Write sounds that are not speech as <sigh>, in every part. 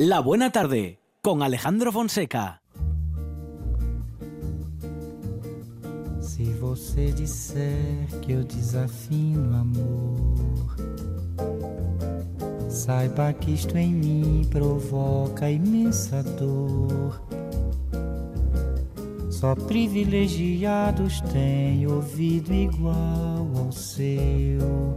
La Buena Tarde con Alejandro Fonseca. Se você disser que eu desafino amor, saiba que isto em mim provoca imensa dor. Só privilegiados têm ouvido igual ao seu.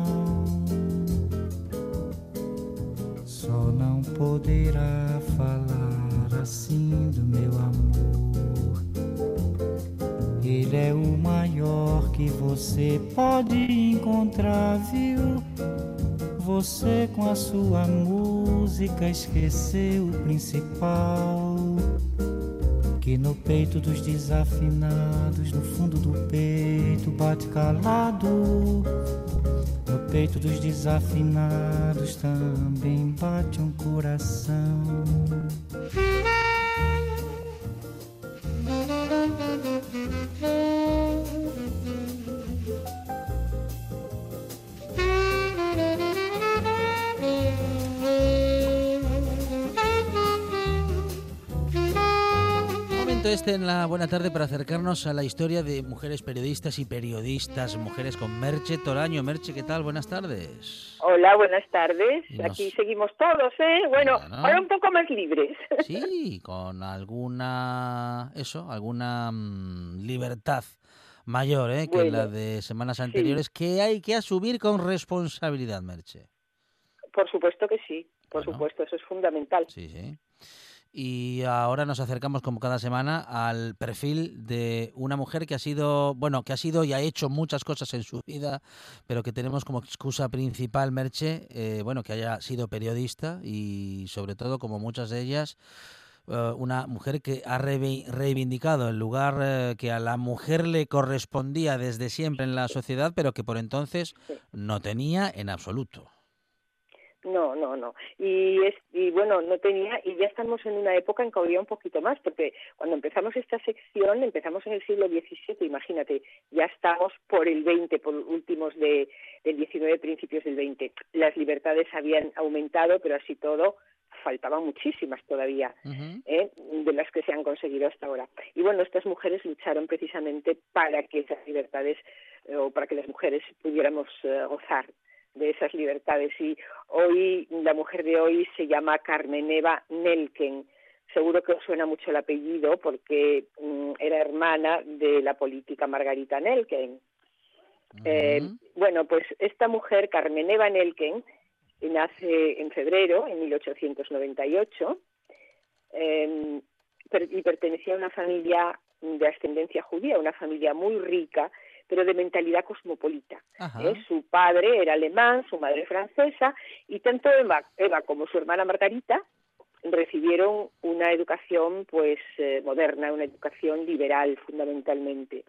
Poderá falar assim do meu amor. Ele é o maior que você pode encontrar, viu? Você com a sua música esqueceu o principal. Que no peito dos desafinados, no fundo do peito, bate calado. No peito dos desafinados também bate um coração. Este en la buena tarde para acercarnos a la historia de mujeres periodistas y periodistas, mujeres con Merche Toraño. Merche, ¿qué tal? Buenas tardes. Hola, buenas tardes. Nos- Aquí seguimos todos, ¿eh? Bueno, Bueno. ahora un poco más libres. <laughs> Sí, con alguna, eso, alguna mm, libertad mayor ¿eh? que la Bueno, de semanas anteriores, que hay que asumir con responsabilidad, Merche. Por supuesto que sí, por Bueno. supuesto, eso es fundamental. Sí, sí. Y ahora nos acercamos como cada semana al perfil de una mujer que ha sido, bueno, que ha sido y ha hecho muchas cosas en su vida, pero que tenemos como excusa principal, Merche, eh, bueno, que haya sido periodista y sobre todo, como muchas de ellas, eh, una mujer que ha reivindicado el lugar eh, que a la mujer le correspondía desde siempre en la sociedad, pero que por entonces no tenía en absoluto. No, no, no. Y, es, y bueno, no tenía, y ya estamos en una época en que había un poquito más, porque cuando empezamos esta sección, empezamos en el siglo XVII, imagínate, ya estamos por el XX, por últimos de, del XIX, principios del XX. Las libertades habían aumentado, pero así todo, faltaban muchísimas todavía. ¿eh? de las que se han conseguido hasta ahora. Y bueno, estas mujeres lucharon precisamente para que esas libertades eh, o para que las mujeres pudiéramos eh, gozar de esas libertades. Y hoy, la mujer de hoy se llama Carmen Eva Nelken. Seguro que os suena mucho el apellido porque mm, era hermana de la política Margarita Nelken. Eh, bueno, pues esta mujer, Carmen Eva Nelken, nace en febrero, en 1898, eh, per- y pertenecía a una familia de ascendencia judía, una familia muy rica, pero de mentalidad cosmopolita. ¿eh? Su padre era alemán, su madre francesa, y tanto Eva, Eva como su hermana Margarita recibieron una educación pues eh, moderna, una educación liberal fundamentalmente.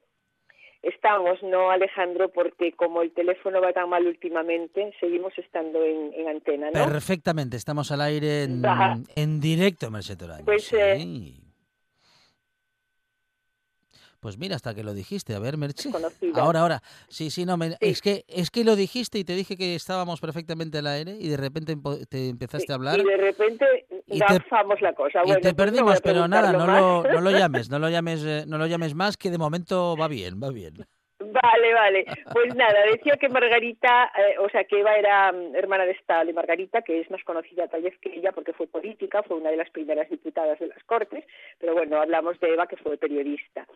Estamos, ¿no, Alejandro? Porque como el teléfono va tan mal últimamente, seguimos estando en, en antena, ¿no? Perfectamente, estamos al aire en, directo, Merced Toraño, Pues, sí. eh, Pues mira, hasta que lo dijiste, a ver, Merche. Ahora, ahora. Sí, sí, no, me- Sí. es que es que lo dijiste y te dije que estábamos perfectamente al aire y de repente te empezaste Sí, a hablar Y de repente Y te- la cosa. y te perdimos, pero nada, no lo, no lo <laughs> llames, no lo llames, eh, no lo llames más, que de momento va bien, va bien. Vale, vale. Pues nada, decía que Margarita, eh, o sea, que Eva era mm, hermana de esta, de Margarita, que es más conocida tal vez que ella porque fue política, fue una de las primeras diputadas de las Cortes, pero bueno, hablamos de Eva que fue periodista.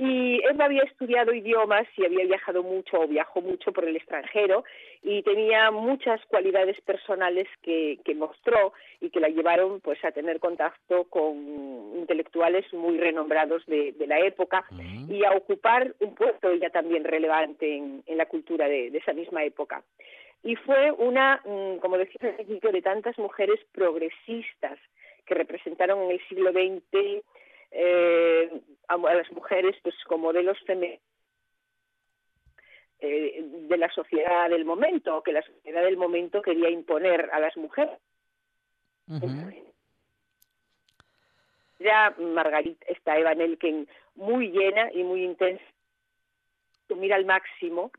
Y Eva había estudiado idiomas y había viajado mucho o viajó mucho por el extranjero y tenía muchas cualidades personales que, que mostró y que la llevaron pues a tener contacto con intelectuales muy renombrados de, de la época y a ocupar un puesto ella también relevante en, en la cultura de, de esa misma época. Y fue una, mm, como decía de tantas mujeres progresistas que representaron en el siglo XX eh, a, a las mujeres pues como modelos femeninos eh, de la sociedad del momento, que la sociedad del momento quería imponer a las mujeres. Ya Margarita, está Eva Nelken muy llena y muy intensa, mira al máximo,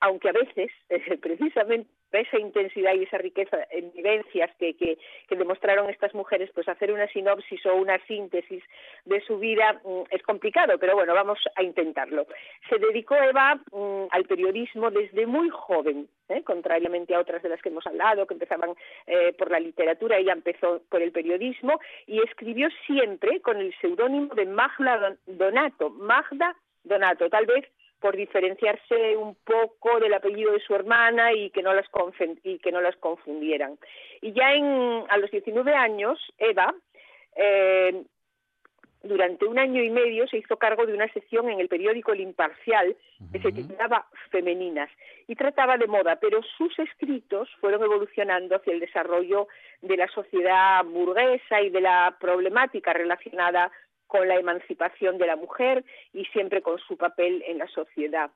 aunque a veces, eh, <laughs> precisamente esa intensidad y esa riqueza en vivencias que, demostraron estas mujeres, pues hacer una sinopsis o una síntesis de su vida mm, es complicado, pero bueno, vamos a intentarlo. Se dedicó Eva mm, al periodismo desde muy joven, ¿eh? contrariamente a otras de las que hemos hablado, que empezaban eh, por la literatura, ella empezó por el periodismo y escribió siempre con el seudónimo de Magda Donato, Magda Donato, tal vez por diferenciarse un poco del apellido de su hermana y que no las, y que no las confundieran. Y ya en, a los 19 años, Eva, eh, durante un año y medio se hizo cargo de una sección en el periódico El Imparcial que se titulaba Femeninas y trataba de moda, pero sus escritos fueron evolucionando hacia el desarrollo de la sociedad burguesa y de la problemática relacionada con la emancipación de la mujer y siempre con su papel en la sociedad.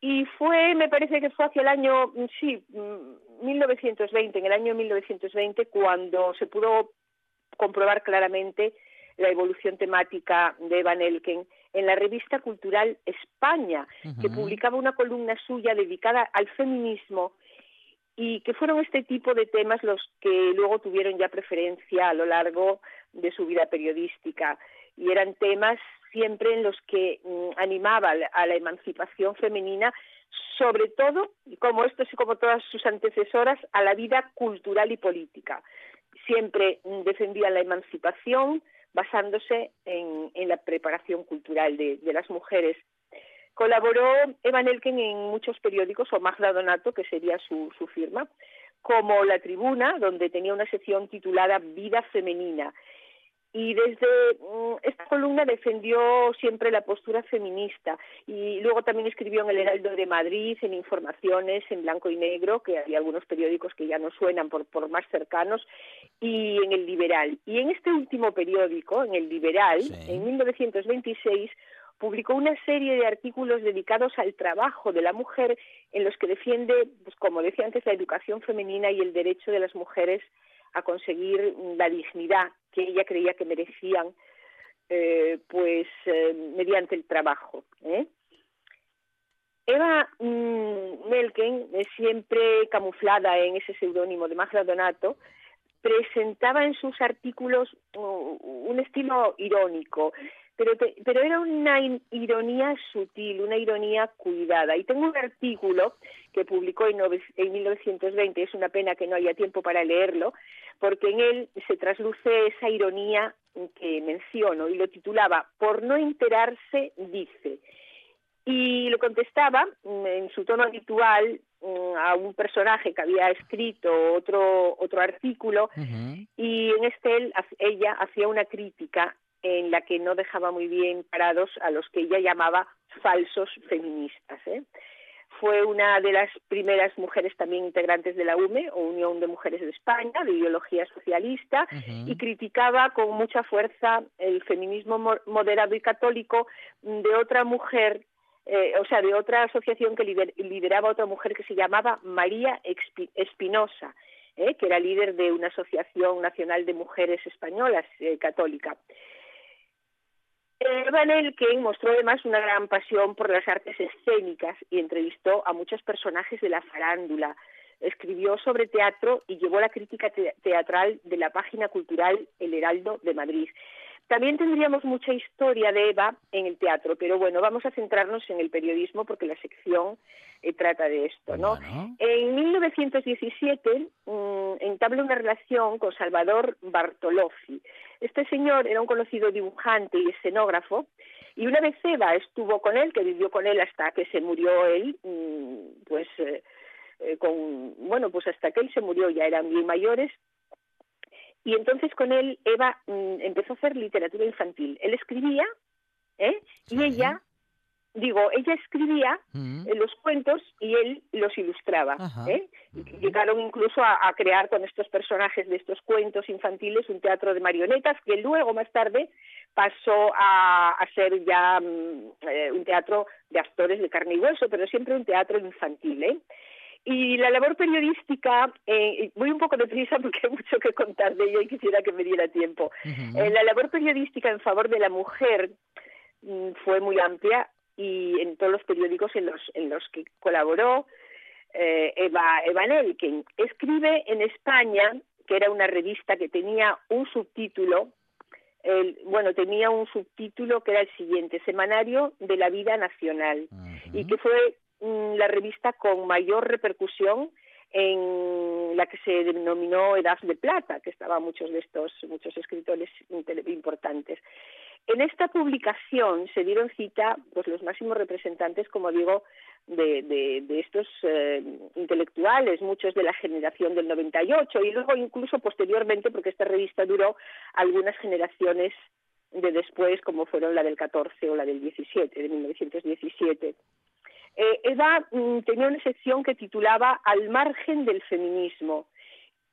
Y fue, me parece que fue hacia el año, sí, 1920, en el año 1920, cuando se pudo comprobar claramente la evolución temática de Van Elken en la revista cultural España, uh -huh. que publicaba una columna suya dedicada al feminismo y que fueron este tipo de temas los que luego tuvieron ya preferencia a lo largo de su vida periodística y eran temas siempre en los que mm, animaba a la emancipación femenina sobre todo, como esto y como todas sus antecesoras, a la vida cultural y política. Siempre mm, defendía la emancipación basándose en, en la preparación cultural de, de las mujeres Colaboró Eva Nelken en muchos periódicos, o Magda Donato, que sería su, su firma, como La Tribuna, donde tenía una sección titulada Vida Femenina. Y desde mm, esta columna defendió siempre la postura feminista y luego también escribió en el Heraldo de Madrid, en Informaciones, en Blanco y Negro, que hay algunos periódicos que ya no suenan por, por más cercanos, y en El Liberal. Y en este último periódico, en El Liberal, sí. en 1926, publicó una serie de artículos dedicados al trabajo de la mujer en los que defiende, pues como decía antes, la educación femenina y el derecho de las mujeres a conseguir la dignidad que ella creía que merecían eh, pues eh, mediante el trabajo. ¿eh? Eva mmm, Melken, siempre camuflada en ese seudónimo de Magda Donato, presentaba en sus artículos uh, un estilo irónico, pero, te, pero era una ironía sutil, una ironía cuidada. Y tengo un artículo que publicó en, en 1920, es una pena que no haya tiempo para leerlo, porque en él se trasluce esa ironía que menciono y lo titulaba Por no enterarse, dice. Y lo contestaba en su tono habitual a un personaje que había escrito otro otro artículo uh -huh. y en este él, ella hacía una crítica en la que no dejaba muy bien parados a los que ella llamaba falsos feministas. ¿eh? Fue una de las primeras mujeres también integrantes de la UME, o Unión de Mujeres de España, de ideología socialista, uh -huh. y criticaba con mucha fuerza el feminismo moderado y católico de otra mujer eh, o sea, de otra asociación que lider, lideraba otra mujer que se llamaba María Espinosa, eh, que era líder de una asociación nacional de mujeres españolas eh, católica. Van Elken mostró además una gran pasión por las artes escénicas y entrevistó a muchos personajes de la farándula. Escribió sobre teatro y llevó la crítica te teatral de la página cultural El Heraldo de Madrid. También tendríamos mucha historia de Eva en el teatro, pero bueno, vamos a centrarnos en el periodismo porque la sección eh, trata de esto, ¿no? En 1917 mmm, entabla una relación con Salvador Bartolozzi. Este señor era un conocido dibujante y escenógrafo y una vez Eva estuvo con él, que vivió con él hasta que se murió él, mmm, pues eh, eh, con bueno, pues hasta que él se murió ya eran bien mayores y entonces con él Eva mmm, empezó a hacer literatura infantil. Él escribía, ¿eh? Y ella, digo, ella escribía Mm. eh, los cuentos y él los ilustraba. ¿eh? Y Llegaron incluso a, a crear con estos personajes de estos cuentos infantiles un teatro de marionetas que luego, más tarde, pasó a, a ser ya mm, eh, un teatro de actores de carne y hueso, pero siempre un teatro infantil. ¿eh? Y la labor periodística, eh, voy un poco deprisa <laughs> porque hay mucho que contar de ella y quisiera que me diera tiempo. La labor periodística en favor de la mujer mm, fue muy amplia y en todos los periódicos en los, en los que colaboró eh, Eva, Eva Nelken. Escribe en España, que era una revista que tenía un subtítulo, el- bueno, tenía un subtítulo que era el siguiente, Semanario de la Vida Nacional y que fue mm, la revista con mayor repercusión en la que se denominó Edad de Plata, que estaban muchos de estos muchos escritores importantes. En esta publicación se dieron cita pues los máximos representantes, como digo, de, de, de estos eh, intelectuales, muchos de la generación del 98 y luego incluso posteriormente, porque esta revista duró algunas generaciones de después, como fueron la del 14 o la del 17, de 1917. Eh, Eva mm, tenía una sección que titulaba Al margen del feminismo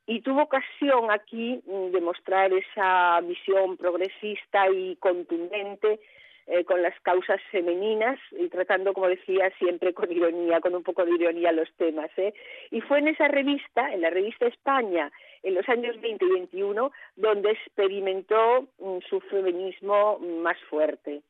y tuvo ocasión aquí mm, de mostrar esa visión progresista y contundente eh, con las causas femeninas y tratando, como decía, siempre con ironía, con un poco de ironía los temas. ¿eh? Y fue en esa revista, en la revista España, en los años 20 y 21, donde experimentó mm, su feminismo más fuerte.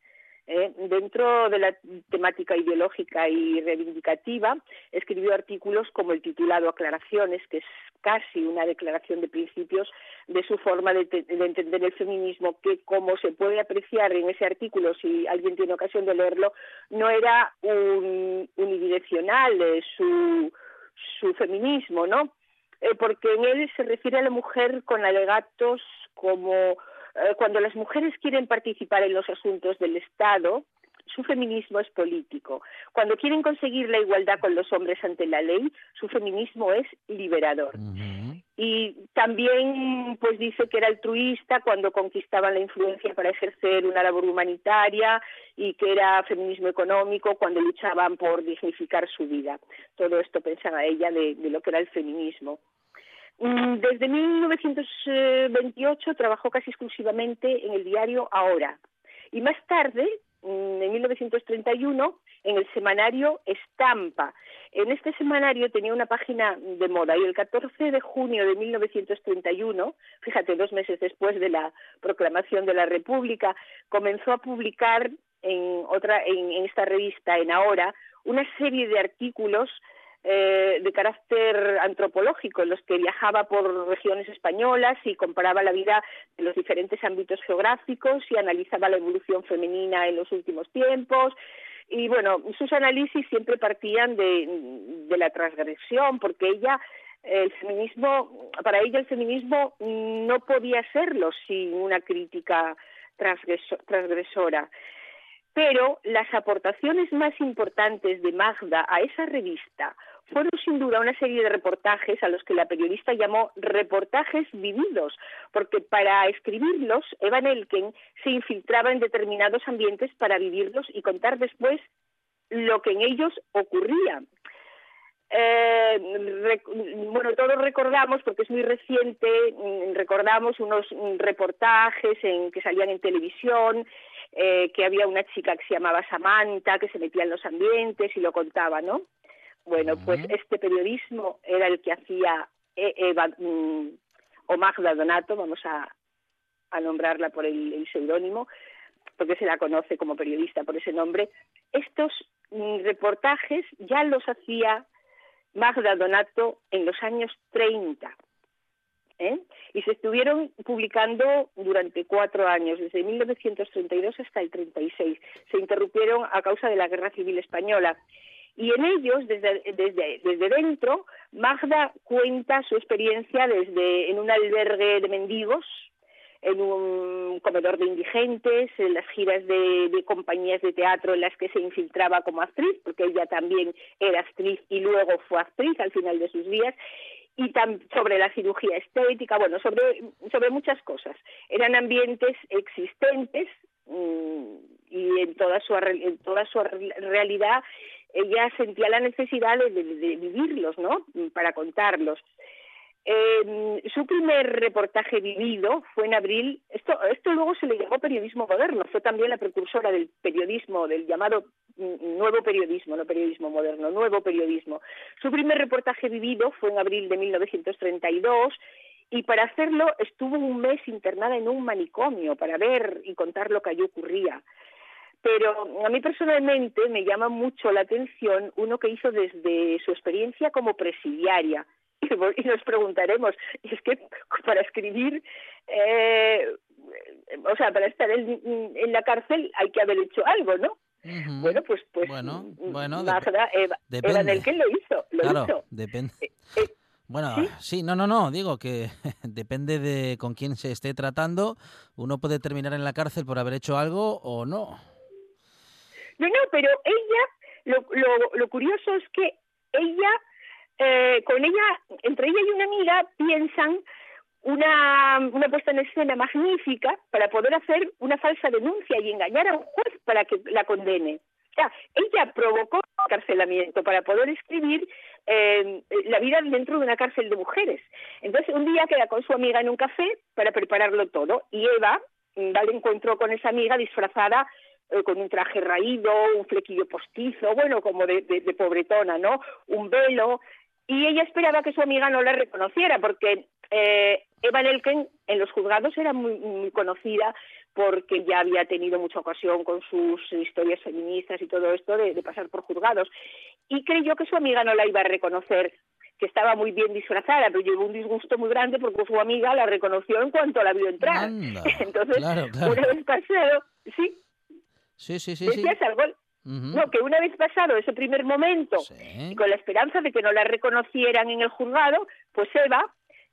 ¿Eh? Dentro de la temática ideológica y reivindicativa, escribió artículos como el titulado Aclaraciones, que es casi una declaración de principios de su forma de, de entender el feminismo, que como se puede apreciar en ese artículo, si alguien tiene ocasión de leerlo, no era un, unidireccional su, su feminismo, ¿no? Eh, porque en él se refiere a la mujer con alegatos como eh, cuando las mujeres quieren participar en los asuntos del Estado, su feminismo es político. Cuando quieren conseguir la igualdad con los hombres ante la ley, su feminismo es liberador. Y también pues dice que era altruista cuando conquistaban la influencia para ejercer una labor humanitaria y que era feminismo económico cuando luchaban por dignificar su vida. Todo esto pensaba ella de, de lo que era el feminismo. Mm, Desde 1928 trabajó casi exclusivamente en el diario Ahora y más tarde, mm, en 1931, en el semanario Estampa. En este semanario tenía una página de moda y el 14 de junio de 1931, fíjate, dos meses después de la proclamación de la República, comenzó a publicar en otra en esta revista, en Ahora, una serie de artículos eh, de carácter antropológico, en los que viajaba por regiones españolas y comparaba la vida de los diferentes ámbitos geográficos y analizaba la evolución femenina en los últimos tiempos. Y bueno, sus análisis siempre partían de, de la transgresión, porque ella el feminismo, para ella el feminismo no podía serlo sin una crítica transgreso- transgresora. Pero las aportaciones más importantes de Magda a esa revista fueron sin duda una serie de reportajes a los que la periodista llamó reportajes vividos, porque para escribirlos Eva Nelken se infiltraba en determinados ambientes para vivirlos y contar después lo que en ellos ocurría. Eh, bueno, todos recordamos, porque es muy reciente, mm, recordamos unos mm, reportajes en, que salían en televisión, eh, que había una chica que se llamaba Samantha, que se metía en los ambientes y lo contaba, ¿no? Bueno, pues este periodismo era el que hacía E- Eva mm, o Magda Donato, vamos a, a nombrarla por el, el seudónimo, porque se la conoce como periodista por ese nombre. Estos mm, reportajes ya los hacía Magda Donato en los años 30. ¿Eh? y se estuvieron publicando durante cuatro años, desde 1932 hasta el 36. Se interrumpieron a causa de la Guerra Civil Española. Y en ellos, desde, desde, dentro, Magda cuenta su experiencia desde en un albergue de mendigos, en un comedor de indigentes, en las giras de, compañías de teatro en las que se infiltraba como actriz, porque ella también era actriz y luego fue actriz al final de sus días, y sobre la cirugía estética, bueno, sobre, sobre muchas cosas. Eran ambientes existentes mmm, y en toda su, en toda su realidad ella sentía la necesidad de, de vivirlos, ¿no? Para contarlos. Eh, su primer reportaje vivido fue en abril, esto, esto luego se le llamó periodismo moderno, fue también la precursora del periodismo, del llamado mm, nuevo periodismo, no periodismo moderno, nuevo periodismo. Su primer reportaje vivido fue en abril de 1932 y para hacerlo estuvo un mes internada en un manicomio para ver y contar lo que allí ocurría. Pero a mí personalmente me llama mucho la atención uno que hizo desde su experiencia como presidiaria, <laughs> y nos preguntaremos, y es que para escribir, eh, o sea, para estar en, en, la cárcel hay que haber hecho algo, ¿no? Uh -huh. Bueno, pues, pues bueno, bueno, Magda, Eva, depende. Eva Nelken lo hizo, lo claro, hizo. depende. Eh, eh, bueno, ¿sí? ¿sí? no, no, no, digo que <laughs> depende de con quién se esté tratando, uno puede terminar en la cárcel por haber hecho algo o no. No, no, pero ella, lo, lo, lo curioso es que ella eh, con ella, entre ella y una amiga, piensan una, una puesta en escena magnífica para poder hacer una falsa denuncia y engañar a un juez para que la condene. O sea, ella provocó el encarcelamiento para poder escribir eh, la vida dentro de una cárcel de mujeres. Entonces, un día queda con su amiga en un café para prepararlo todo y Eva va al encuentro con esa amiga disfrazada eh, con un traje raído, un flequillo postizo, bueno, como de, de, de pobretona, ¿no? Un velo, y ella esperaba que su amiga no la reconociera porque eh, Eva Nelken en los juzgados era muy, muy, conocida porque ya había tenido mucha ocasión con sus historias feministas y todo esto de, de, pasar por juzgados y creyó que su amiga no la iba a reconocer que estaba muy bien disfrazada, pero llevó un disgusto muy grande porque su amiga la reconoció en cuanto la vio entrar. Anda, <laughs> Entonces, claro, claro. una vez pasado, sí, sí, sí, sí, decías sí. algo, Uh -huh. No, que una vez pasado ese primer momento sí. y con la esperanza de que no la reconocieran en el juzgado, pues Eva,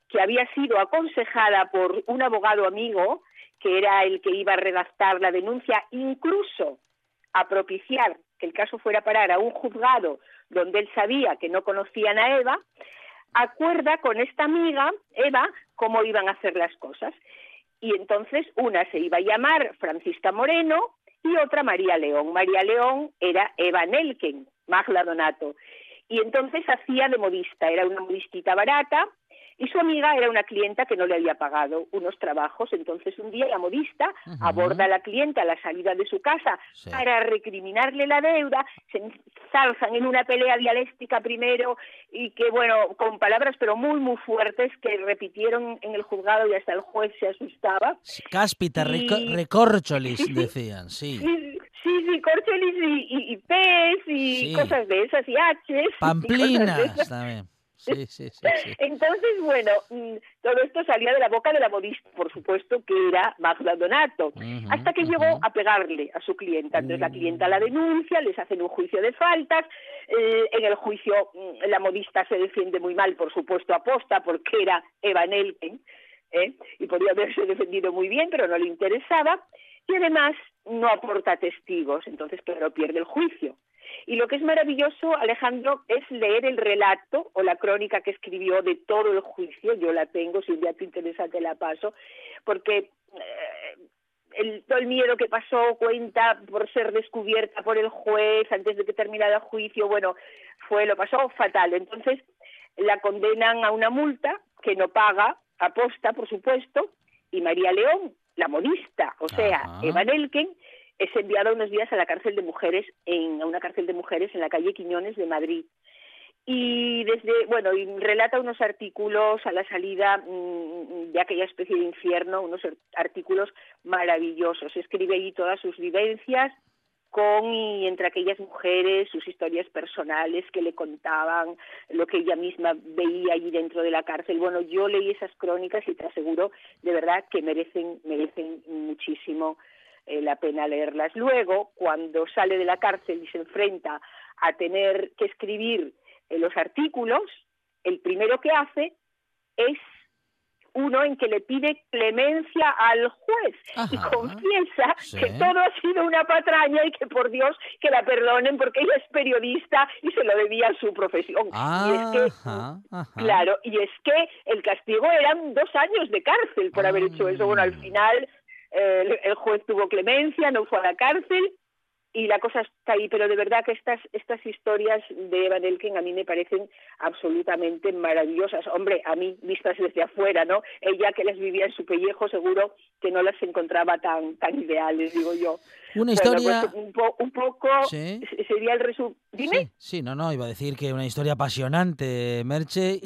que había sido aconsejada por un abogado amigo, que era el que iba a redactar la denuncia, incluso a propiciar que el caso fuera a parar a un juzgado donde él sabía que no conocían a Eva, acuerda con esta amiga, Eva, cómo iban a hacer las cosas. Y entonces una se iba a llamar Francisca Moreno, y otra María León. María León era Eva Nelken, Magla Donato. Y entonces hacía de modista, era una modistita barata, y su amiga era una clienta que no le había pagado unos trabajos. Entonces un día la modista uh -huh. aborda a la clienta a la salida de su casa Sí. para recriminarle la deuda, se ensalzan en una pelea dialéctica primero y que, bueno, con palabras pero muy, muy fuertes que repitieron en el juzgado y hasta el juez se asustaba. Cáspita, Y- reco- recorcholis, <laughs> decían, sí. Sí, sí, sí, corchelis y, y, y pez y Sí. cosas de esas y H's. y cosas de Pamplinas esas. también. Sí, sí, sí, sí. Entonces, bueno, mm, todo esto salía de la boca de la modista, por supuesto, que era Magda Donato, hasta que llegó a pegarle a su clienta. Entonces la clienta la denuncia, les hacen un juicio de faltas, eh, en el juicio mm, la modista se defiende muy mal, por supuesto, aposta, porque era Eva Nelken, ¿eh? y podía haberse defendido muy bien, pero no le interesaba, y además no aporta testigos, entonces, claro, pierde el juicio. Y lo que es maravilloso, Alejandro, es leer el relato o la crónica que escribió de todo el juicio. Yo la tengo, si un día te interesa te la paso, porque eh, el, todo el miedo que pasó cuenta por ser descubierta por el juez antes de que terminara el juicio, bueno, fue lo pasó fatal. Entonces la condenan a una multa que no paga, aposta, por supuesto, y María León, la modista, o sea, Ajá. Eva Nelken, es enviada unos días a la cárcel de mujeres, en, a una cárcel de mujeres en la calle Quiñones de Madrid. Y desde, bueno, y relata unos artículos a la salida mm, de aquella especie de infierno, unos ar- artículos maravillosos. Escribe allí todas sus vivencias con y entre aquellas mujeres, sus historias personales que le contaban, lo que ella misma veía allí dentro de la cárcel. Bueno, yo leí esas crónicas y te aseguro de verdad que merecen, merecen muchísimo eh, la pena leerlas. Luego, cuando sale de la cárcel y se enfrenta a tener que escribir eh, los artículos, el primero que hace es uno en que le pide clemencia al juez y confiesa que todo ha sido una patraña y que por Dios que la perdonen porque ella es periodista y se lo debía a su profesión. y es que, claro, y es que el castigo eran dos años de cárcel por haber hecho eso. Bueno, al ah. final eh, el juez tuvo clemencia, no fue a la cárcel y la cosa está ahí, pero de verdad que estas estas historias de Evan Elken a mí me parecen absolutamente maravillosas. Hombre, a mí vistas desde afuera, ¿no? Ella que las vivía en su pellejo seguro que no las encontraba tan tan ideales, digo yo. Una historia... Pues, un, poco sería el resumen. Dime. Sí, no, no, iba a decir que una historia apasionante, Merche,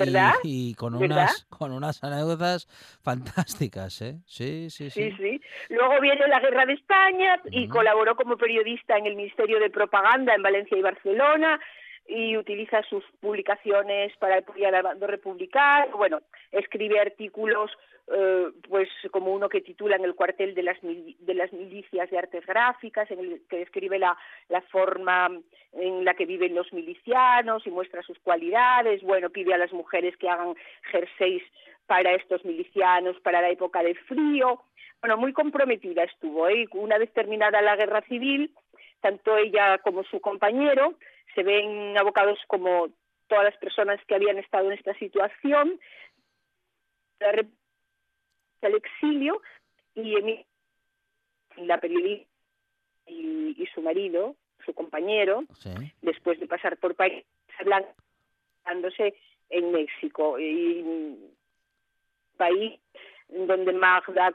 y, con, unas, con unas anécdotas fantásticas, ¿eh? Sí, sí, sí. Sí, sí. Luego viene la Guerra de España y colaboró como periodista en el Ministerio de Propaganda en Valencia y Barcelona y utiliza sus publicaciones para apoyar al bando republicano. Bueno, escribe artículos eh, pues como uno que titula en el cuartel de las, de las milicias de artes gráficas, en el que describe la, la forma en la que viven los milicianos y muestra sus cualidades. Bueno, pide a las mujeres que hagan jerseys para estos milicianos para la época de frío. Bueno, muy comprometida estuvo. ¿eh? Una vez terminada la guerra civil, tanto ella como su compañero se ven abocados como todas las personas que habían estado en esta situación al exilio y la periodista y, su marido, su compañero, después de pasar por país blancándose en México. Y país donde Magda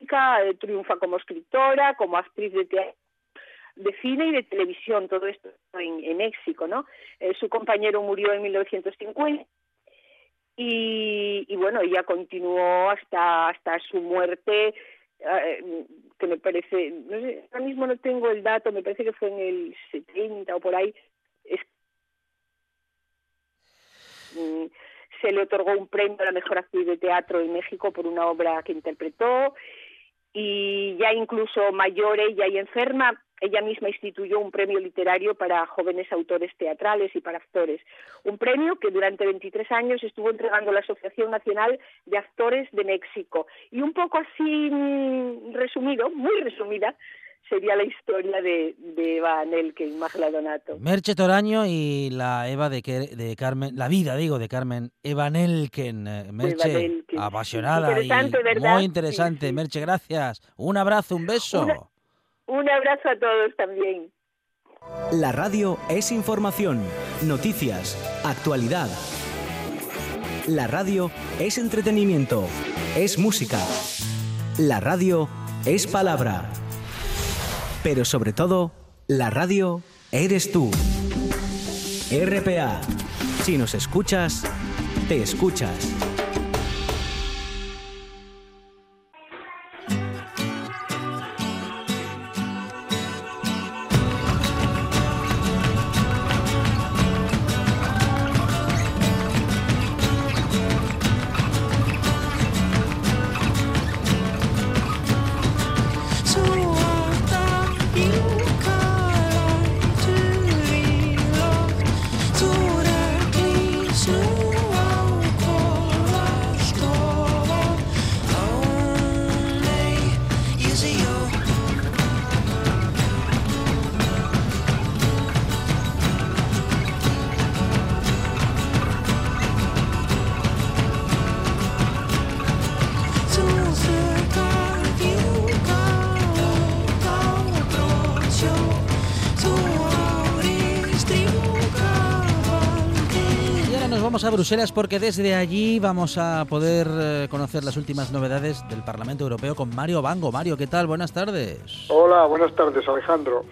eh, triunfa como escritora, como actriz de teatro de cine y de televisión, todo esto en, en México, ¿no? Eh, su compañero murió en 1950 y, bueno, ella continuó hasta, hasta su muerte, eh, que me parece, ahora mismo no tengo el dato, me parece que fue en el 70 o por ahí. Mm, se le otorgó un premio a la mejor actriz de teatro en México por una obra que interpretó y ya incluso mayor ella y enferma ella misma instituyó un premio literario para jóvenes autores teatrales y para actores. Un premio que durante 23 años estuvo entregando la Asociación Nacional de Actores de México. Y un poco así mm, resumido, muy resumida, sería la historia de, de Eva Nelken, Magla Donato. Merche Toraño y la Eva de, de Carmen, la vida, digo, de Carmen Eva Nelken. Eh, Merche, apasionada y muy interesante. Merche, gracias. Un abrazo, un beso. Un abrazo a todos también. La radio es información, noticias, actualidad. La radio es entretenimiento, es música. La radio es palabra. Pero sobre todo, la radio eres tú. RPA. Si nos escuchas, te escuchas. Bruselas porque desde allí vamos a poder eh, conocer las últimas novedades del Parlamento Europeo con Mario Bango. Mario, ¿qué tal? Buenas tardes. Hola, buenas tardes, Alejandro.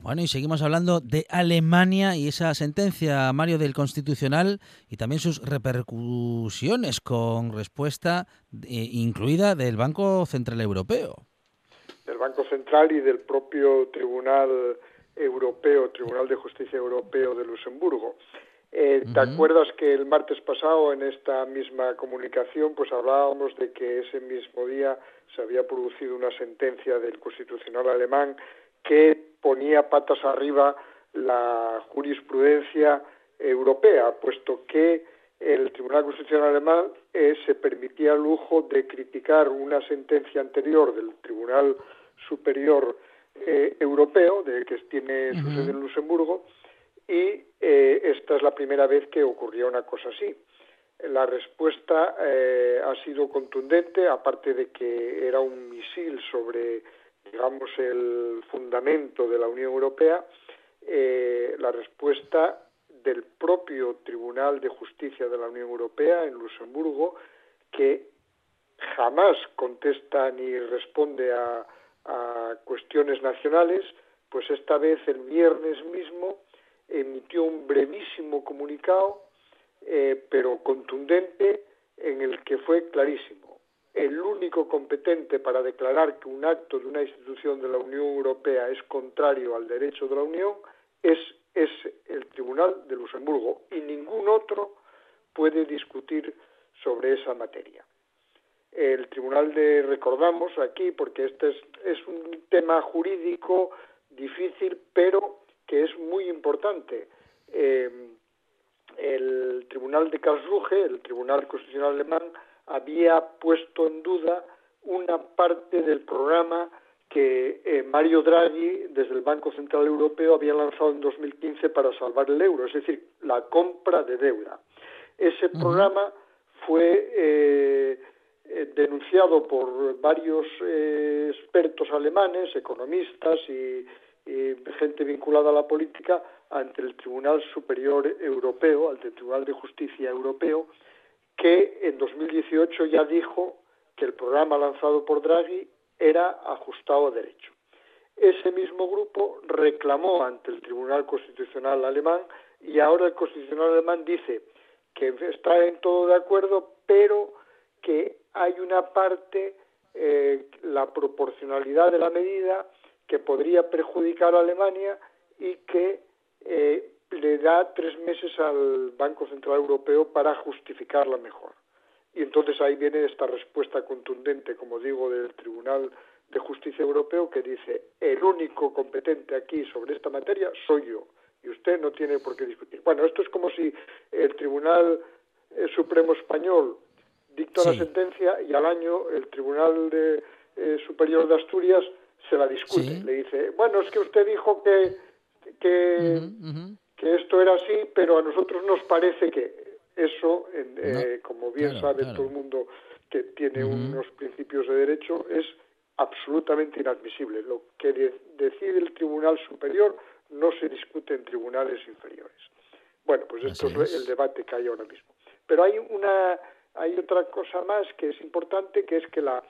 Bueno, y seguimos hablando de Alemania y esa sentencia, Mario, del Constitucional y también sus repercusiones con respuesta eh, incluida del Banco Central Europeo. del Banco Central y del propio Tribunal Europeo, Tribunal de Justicia Europeo de Luxemburgo. Eh, ¿Te acuerdas que el martes pasado en esta misma comunicación pues hablábamos de que ese mismo día se había producido una sentencia del Constitucional alemán que ponía patas arriba la jurisprudencia europea, puesto que el Tribunal Constitucional alemán eh, se permitía el lujo de criticar una sentencia anterior del Tribunal Superior eh, Europeo, de que tiene su sede en Luxemburgo, y eh, esta es la primera vez que ocurría una cosa así. La respuesta ha sido contundente, aparte de que era un misil sobre, digamos, el fundamento de la Unión Europea. la respuesta del propio Tribunal de Justicia de la Unión Europea en Luxemburgo, que jamás contesta ni responde a, cuestiones nacionales, pues esta vez el viernes mismo emitió un brevísimo comunicado, eh, pero contundente, en el que fue clarísimo. El único competente para declarar que un acto de una institución de la Unión Europea es contrario al derecho de la Unión es es el Tribunal de Luxemburgo y ningún otro puede discutir sobre esa materia. El Tribunal de, recordamos aquí, porque este es, un tema jurídico difícil, pero que es muy importante. Eh, el Tribunal de Karlsruhe, el Tribunal Constitucional Alemán, había puesto en duda una parte del programa que eh, Mario Draghi, desde el Banco Central Europeo, había lanzado en 2015 para salvar el euro, es decir, la compra de deuda. Ese programa fue eh, eh, denunciado por varios expertos alemanes, economistas y, gente vinculada a la política ante el Tribunal Superior Europeo, ante el Tribunal de Justicia Europeo, que en 2018 ya dijo que el programa lanzado por Draghi era ajustado a derecho. Ese mismo grupo reclamó ante el Tribunal Constitucional alemán y ahora el Constitucional alemán dice que está en todo de acuerdo, pero que hay una parte, eh, la proporcionalidad de la medida, que podría perjudicar a Alemania y que eh, le da tres meses al Banco Central Europeo para justificarla mejor. Y entonces ahí viene esta respuesta contundente, como digo, del Tribunal de Justicia Europeo que dice, el único competente aquí sobre esta materia soy yo y usted no tiene por qué discutir. Bueno, esto es como si el Tribunal eh, Supremo Español dicta la sentencia y al año el Tribunal de, eh, Superior de Asturias se la discute. Le dice, bueno, es que usted dijo que, que, que esto era así, pero a nosotros nos parece que eso, eh, como bien sabe todo el mundo que tiene unos principios de derecho, es absolutamente inadmisible. Lo que decide el Tribunal Superior no se discute en tribunales inferiores. Bueno, pues esto es, el debate que hay ahora mismo. Pero hay una hay otra cosa más que es importante, que es que la,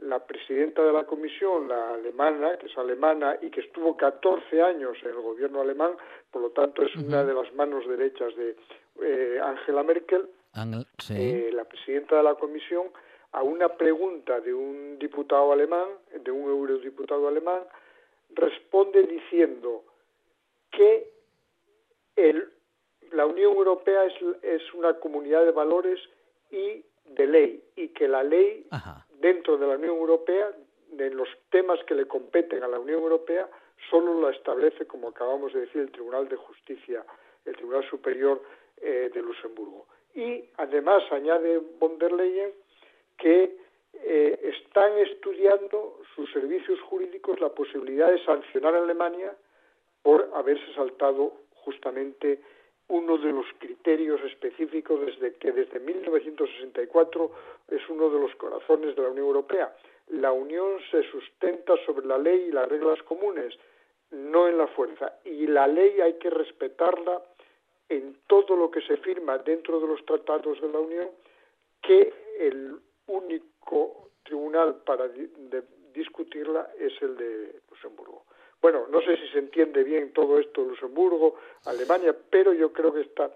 la presidenta de la comisión, la alemana, que es alemana y que estuvo 14 años en el gobierno alemán, por lo tanto es una de las manos derechas de eh, Angela Merkel, eh, la presidenta de la Comisión, a una pregunta de un diputado alemán, de un eurodiputado alemán, responde diciendo que el, la Unión Europea es, es, una comunidad de valores y de ley, y que la ley dentro de la Unión Europea, de los temas que le competen a la Unión Europea, solo la establece, como acabamos de decir, el Tribunal de Justicia, el Tribunal Superior eh, de Luxemburgo. Y además añade von der Leyen que eh, están estudiando sus servicios jurídicos la posibilidad de sancionar a Alemania por haberse saltado justamente uno de los criterios específicos desde que desde 1964 es uno de los corazones de la Unión Europea. La Unión se sustenta sobre la ley y las reglas comunes, no en la fuerza. Y la ley hay que respetarla en todo lo que se firma dentro de los tratados de la Unión que el único tribunal para discutirla es el de Luxemburgo. Bueno, no sé si se entiende bien todo esto de Luxemburgo, Alemania, pero yo creo que está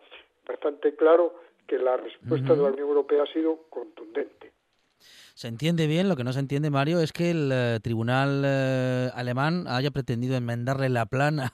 bastante claro que la respuesta de la Unión Europea ha sido contundente. Se entiende bien, lo que no se entiende, Mario, es que el eh, tribunal eh, alemán haya pretendido enmendarle la plana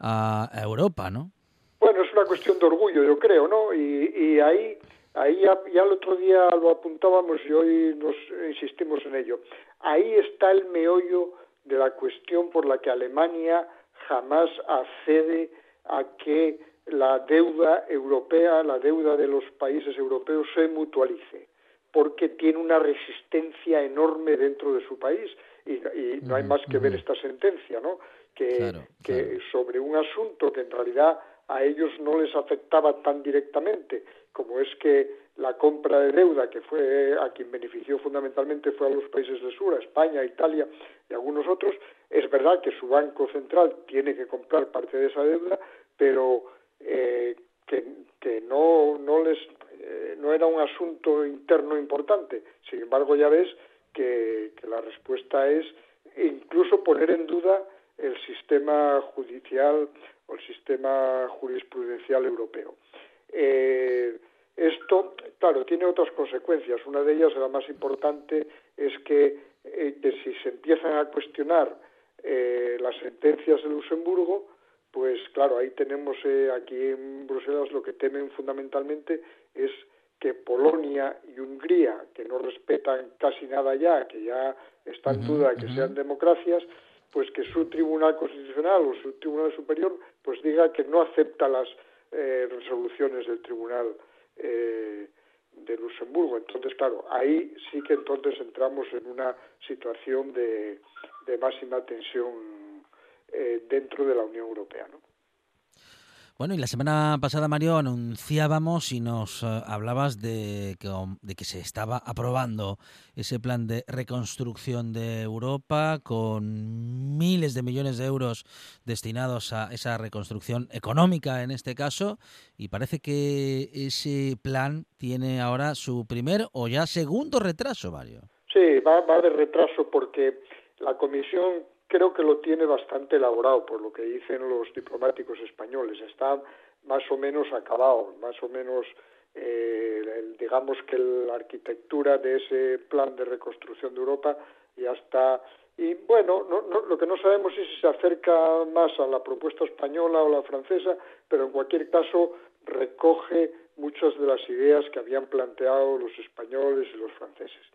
a, Europa, ¿no? Bueno, es una cuestión de orgullo, yo creo, ¿no? Y, ahí, ahí ya, ya, el otro día lo apuntábamos y hoy nos insistimos en ello. Ahí está el meollo de la cuestión por la que Alemania jamás accede a que la deuda europea, la deuda de los países europeos se mutualice, porque tiene una resistencia enorme dentro de su país y, no hay más que ver esta sentencia, ¿no? Que, que sobre un asunto que en realidad a ellos no les afectaba tan directamente, como es que la compra de deuda, que fue a quien benefició fundamentalmente fue a los países del sur, a España, Italia y algunos otros, es verdad que su Banco Central tiene que comprar parte de esa deuda, pero eh, que, que no, no, les, eh, no era un asunto interno importante. Sin embargo, ya ves que, la respuesta es incluso poner en duda el sistema judicial o el sistema jurisprudencial europeo. Eh, esto, claro, tiene otras consecuencias. Una de ellas, la más importante, es que, que si se empiezan a cuestionar las sentencias de Luxemburgo, pues claro, ahí tenemos eh, aquí en Bruselas lo que temen fundamentalmente es que Polonia y Hungría, que no respetan casi nada ya, que ya está en duda que sean democracias, pues que su Tribunal Constitucional o su Tribunal Superior pues diga que no acepta las eh, resoluciones del Tribunal eh, de Luxemburgo. Entonces, claro, ahí sí que entonces entramos en una situación de máxima tensión eh, dentro de la Unión Europea. ¿no? Bueno, y la semana pasada, Mario, anunciábamos y nos eh, hablabas de que, de que, se estaba aprobando ese plan de reconstrucción de Europa con miles de millones de euros destinados a esa reconstrucción económica en este caso, y parece que ese plan tiene ahora su primer o ya segundo retraso, Mario. Sí, va, va de retraso porque la Comisión creo que lo tiene bastante elaborado, por lo que dicen los diplomáticos españoles. Está más o menos acabado, más o menos, eh, digamos que la arquitectura de ese plan de reconstrucción de Europa ya está. Y bueno, lo que no sabemos es si se acerca más a la propuesta española o la francesa, pero en cualquier caso recoge muchas de las ideas que habían planteado los españoles y los franceses.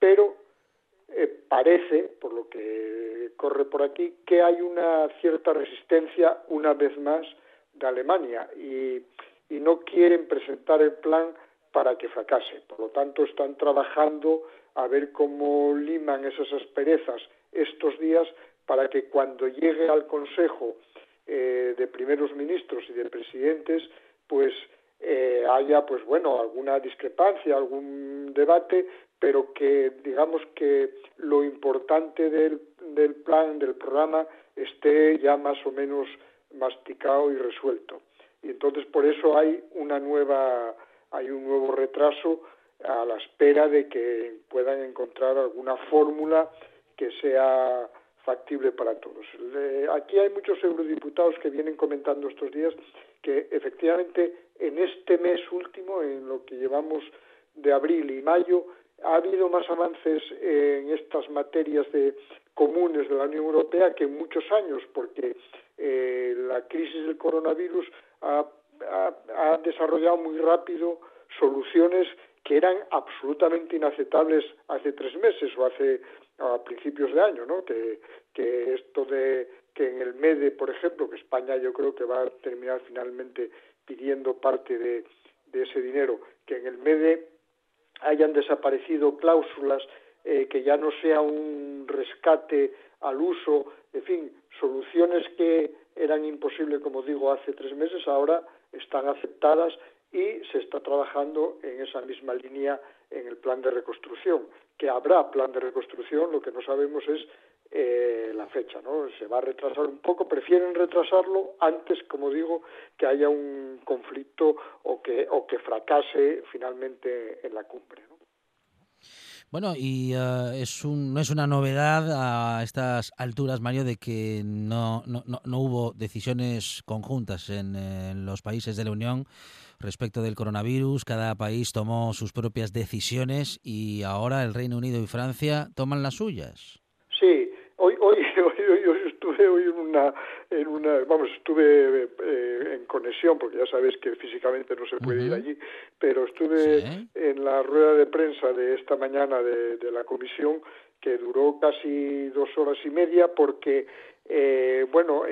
Pero eh, parece, por lo que corre por aquí, que hay una cierta resistencia, una vez más, de Alemania y, no quieren presentar el plan para que fracase. Por lo tanto, están trabajando a ver cómo liman esas asperezas estos días para que cuando llegue al Consejo eh, de primeros ministros y de presidentes, pues eh, haya, pues bueno, alguna discrepancia, algún debate, pero que digamos que lo importante del, del plan, del programa, esté ya más o menos masticado y resuelto. Y entonces por eso hay una nueva, hay un nuevo retraso a la espera de que puedan encontrar alguna fórmula que sea factible para todos. Aquí hay muchos eurodiputados que vienen comentando estos días que efectivamente en este mes último, en lo que llevamos de abril y mayo, ha habido más avances en estas materias de comunes de la Unión Europea que en muchos años, porque eh, la crisis del coronavirus ha, desarrollado muy rápido soluciones que eran absolutamente inaceptables hace tres meses o hace a principios de año, ¿no? Que, que esto de que en el MEDE, por ejemplo, que España yo creo que va a terminar finalmente pidiendo parte de ese dinero, que en el MEDE hayan desaparecido cláusulas, eh, que ya no sea un rescate al uso, en fin, soluciones que eran imposibles, como digo, hace tres meses, ahora están aceptadas y se está trabajando en esa misma línea en el plan de reconstrucción. Que habrá plan de reconstrucción, lo que no sabemos es eh, la fecha, ¿no? Se va a retrasar un poco, prefieren retrasarlo antes, como digo, que haya un conflicto o que, o que fracase finalmente en la cumbre, ¿no? Bueno, y eh, es un, no es una novedad a estas alturas, Mario, de que no, no, no hubo decisiones conjuntas en, en, los países de la Unión respecto del coronavirus. Cada país tomó sus propias decisiones y ahora el Reino Unido y Francia toman las suyas. Sí, hoy, hoy, hoy, hoy estuve hoy en una, en una, vamos, estuve eh, en conexión porque ya sabes que físicamente no se puede ir allí, pero estuve en la rueda de prensa de esta mañana de, de la comisión que duró casi dos horas y media porque, eh, bueno,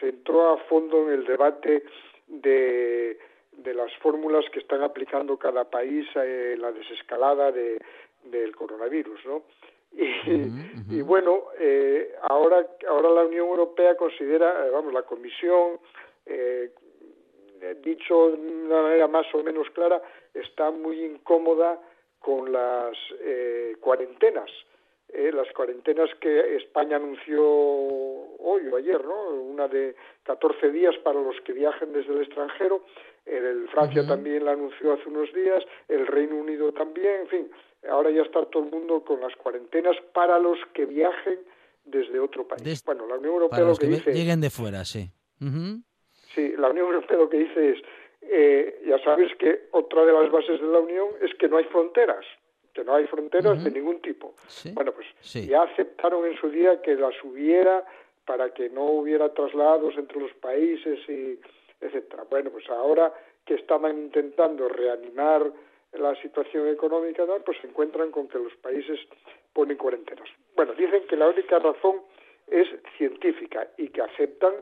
se entró a fondo en el debate de, de las fórmulas que están aplicando cada país en la desescalada de, del coronavirus, ¿no? Y, <laughs> y bueno, eh, ahora, ahora la Unión Europea considera, eh, vamos, la Comisión, eh, dicho de una manera más o menos clara, está muy incómoda con las eh, cuarentenas. Eh, las cuarentenas que España anunció hoy o ayer, ¿no? Una de 14 días para los que viajen desde el extranjero. El, Francia también la anunció hace unos días, el Reino Unido también, en fin, ahora ya está todo el mundo con las cuarentenas para los que viajen desde otro país. bueno, la Unión Europea lo que, dice lleguen de fuera, sí. Sí, la Unión Europea lo que dice es, eh, ya sabes que otra de las bases de la Unión es que no hay fronteras, que no hay fronteras de ningún tipo. Bueno, pues ya aceptaron en su día que las hubiera para que no hubiera traslados entre los países y etcétera. Bueno, pues ahora que estaban intentando reanimar la situación económica, pues se encuentran con que los países ponen cuarentenas. Bueno, dicen que la única razón es científica y que aceptan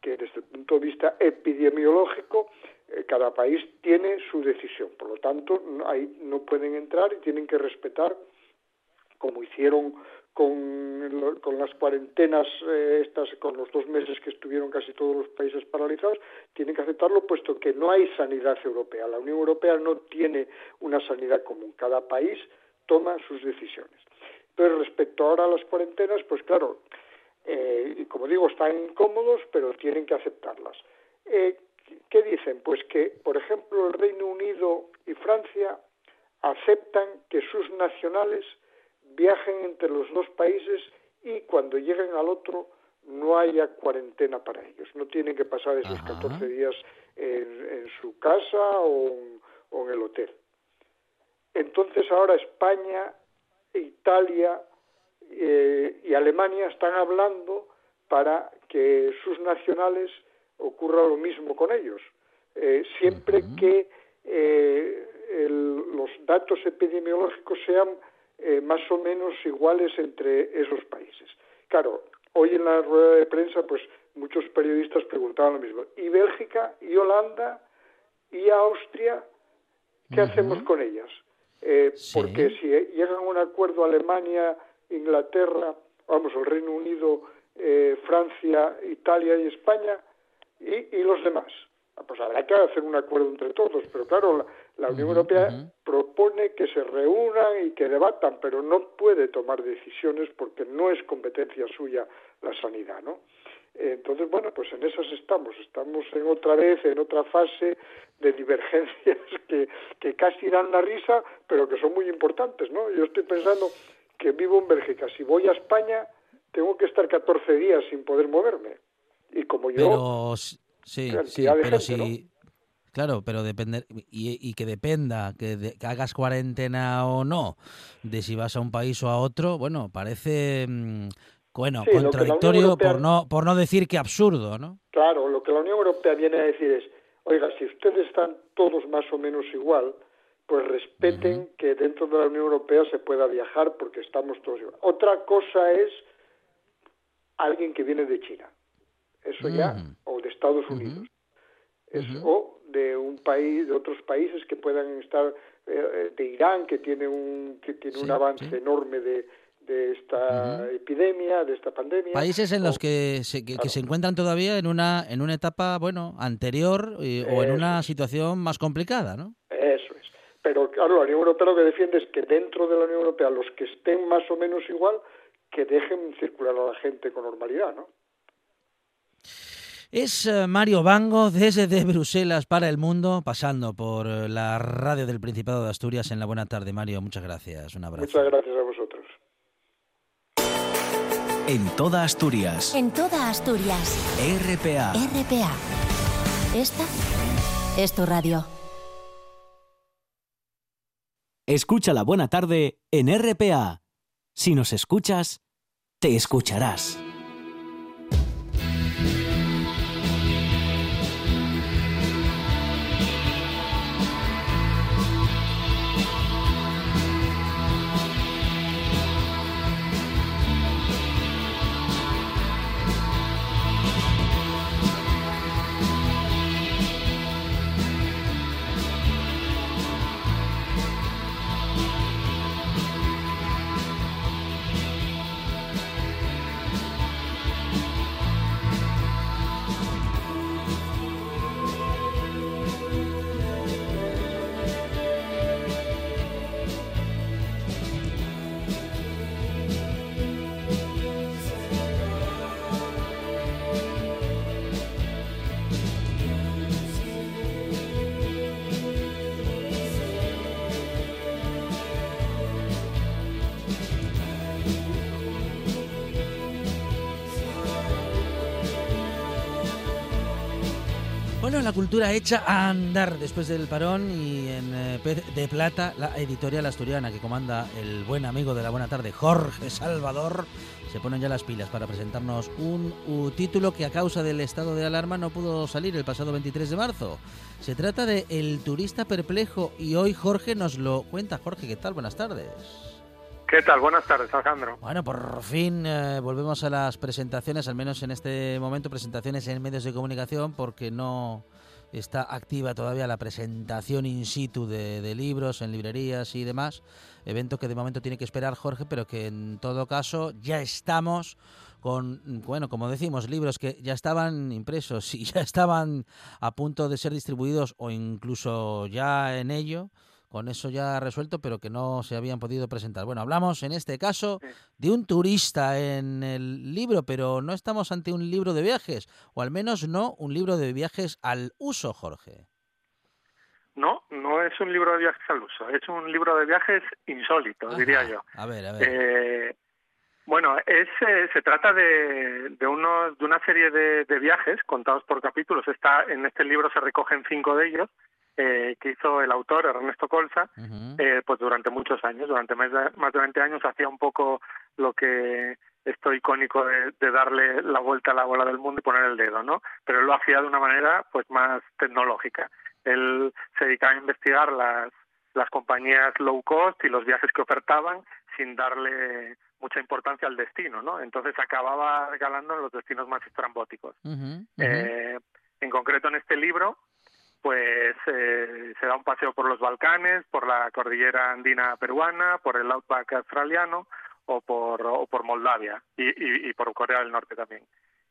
que desde el punto de vista epidemiológico eh, cada país tiene su decisión. Por lo tanto, ahí no pueden entrar y tienen que respetar, como hicieron con, con las cuarentenas eh, estas, con los dos meses que estuvieron casi todos los países paralizados, tienen que aceptarlo puesto que no hay sanidad europea. La Unión Europea no tiene una sanidad común. Cada país toma sus decisiones. Pero respecto ahora a las cuarentenas, pues claro, eh, y como digo, están incómodos, pero tienen que aceptarlas. Eh, ¿Qué dicen? Pues que, por ejemplo, el Reino Unido y Francia aceptan que sus nacionales viajen entre los dos países y cuando lleguen al otro no haya cuarentena para ellos. No tienen que pasar esos 14 días en, su casa o, en el hotel. Entonces ahora España, Italia eh, y Alemania están hablando para que sus nacionales ocurra lo mismo con ellos, eh, siempre que eh, los datos epidemiológicos sean eh, más o menos iguales entre esos países. Claro, hoy en la rueda de prensa, pues muchos periodistas preguntaban lo mismo. ¿Y Bélgica, y Holanda, y Austria? ¿Qué hacemos con ellas? Eh, porque si llegan a un acuerdo Alemania, Inglaterra, vamos, el Reino Unido, eh, Francia, Italia y España, y, y los demás. Pues habrá que hacer un acuerdo entre todos, pero claro, la Unión Europea propone que se reúnan y que debatan, pero no puede tomar decisiones porque no es competencia suya la sanidad, ¿no? Entonces, bueno, pues en esas estamos, estamos en otra vez, en otra fase de divergencias <laughs> que, que casi dan la risa, pero que son muy importantes, ¿no? Yo estoy pensando que vivo en Bélgica, si voy a España, tengo que estar 14 días sin poder moverme. Y como yo... Pero, sí, sí, pero si... Claro, pero depender y, que dependa que, hagas cuarentena o no de si vas a un país o a otro, bueno, parece mm, bueno contradictorio por no por no decir que absurdo, ¿no? Claro, lo que la Unión Europea viene a decir es, oiga, si ustedes están todos más o menos igual, pues respeten que dentro de la Unión Europea se pueda viajar porque estamos todos igual. Otra cosa es alguien que viene de China, eso ya, o de Estados Unidos. o de un país, de otros países que puedan estar, eh, de Irán, que tiene un, que tiene un avance enorme de, de esta epidemia, de esta pandemia. Países en los que se, que, se encuentran todavía en una, en una etapa, bueno, anterior eh, o en una situación más complicada, ¿no? Eso es. Pero claro, la Unión Europea lo que defiende es que dentro de la Unión Europea los que estén más o menos igual, que dejen circular a la gente con normalidad, ¿no? Es eh, Mario Bango desde Bruselas para el mundo, pasando por eh, la radio del Principado de Asturias en la buena tarde. Mario, muchas gracias. Un abrazo. Muchas gracias a vosotros. En toda Asturias. En toda Asturias. RPA. RPA. Esta es tu radio. Escucha la buena tarde en RPA. Si nos escuchas, te escucharás. Bueno, la cultura hecha a andar después del parón y en eh, Pez de Plata, la editorial asturiana que comanda el buen amigo de la buena tarde, Jorge Salvador, se ponen ya las pilas para presentarnos un, título que a causa del estado de alarma no pudo salir el pasado 23 de marzo. Se trata de El turista perplejo y hoy Jorge nos lo cuenta. Jorge, ¿qué tal? Buenas tardes. ¿Qué tal? Buenas tardes, Alejandro. Bueno, por fin eh, volvemos a las presentaciones, al menos en este momento, presentaciones en medios de comunicación, porque no está activa todavía la presentación in situ de, de libros en librerías y demás. Evento que de momento tiene que esperar Jorge, pero que en todo caso ya estamos con, bueno, como decimos, libros que ya estaban impresos <laughs> y ya estaban a punto de ser distribuidos o incluso ya en ello con eso ya resuelto, pero que no se habían podido presentar. Bueno, hablamos en este caso de un turista en el libro, pero no estamos ante un libro de viajes, o al menos no un libro de viajes al uso, Jorge. No, no es un libro de viajes al uso, es un libro de viajes insólito, Ajá. diría yo. A ver, a ver. Eh, bueno, es, eh, se trata de, de, unos, de una serie de, de viajes contados por capítulos. Está, en este libro se recogen cinco de ellos eh, que hizo el autor Ernesto Colza, eh, pues durante muchos años, durante más de, más de 20 años hacía un poco lo que esto icónico de, de darle la vuelta a la bola del mundo y poner el dedo, ¿no? Pero él lo hacía de una manera pues más tecnológica. Él se dedicaba a investigar las las compañías low cost y los viajes que ofertaban sin darle mucha importancia al destino, ¿no? Entonces acababa regalando los destinos más estrambóticos. Eh, en concreto en este libro, pues eh, se da un paseo por los Balcanes, por la cordillera andina peruana, por el outback australiano o por, Moldavia y, por Corea del Norte también.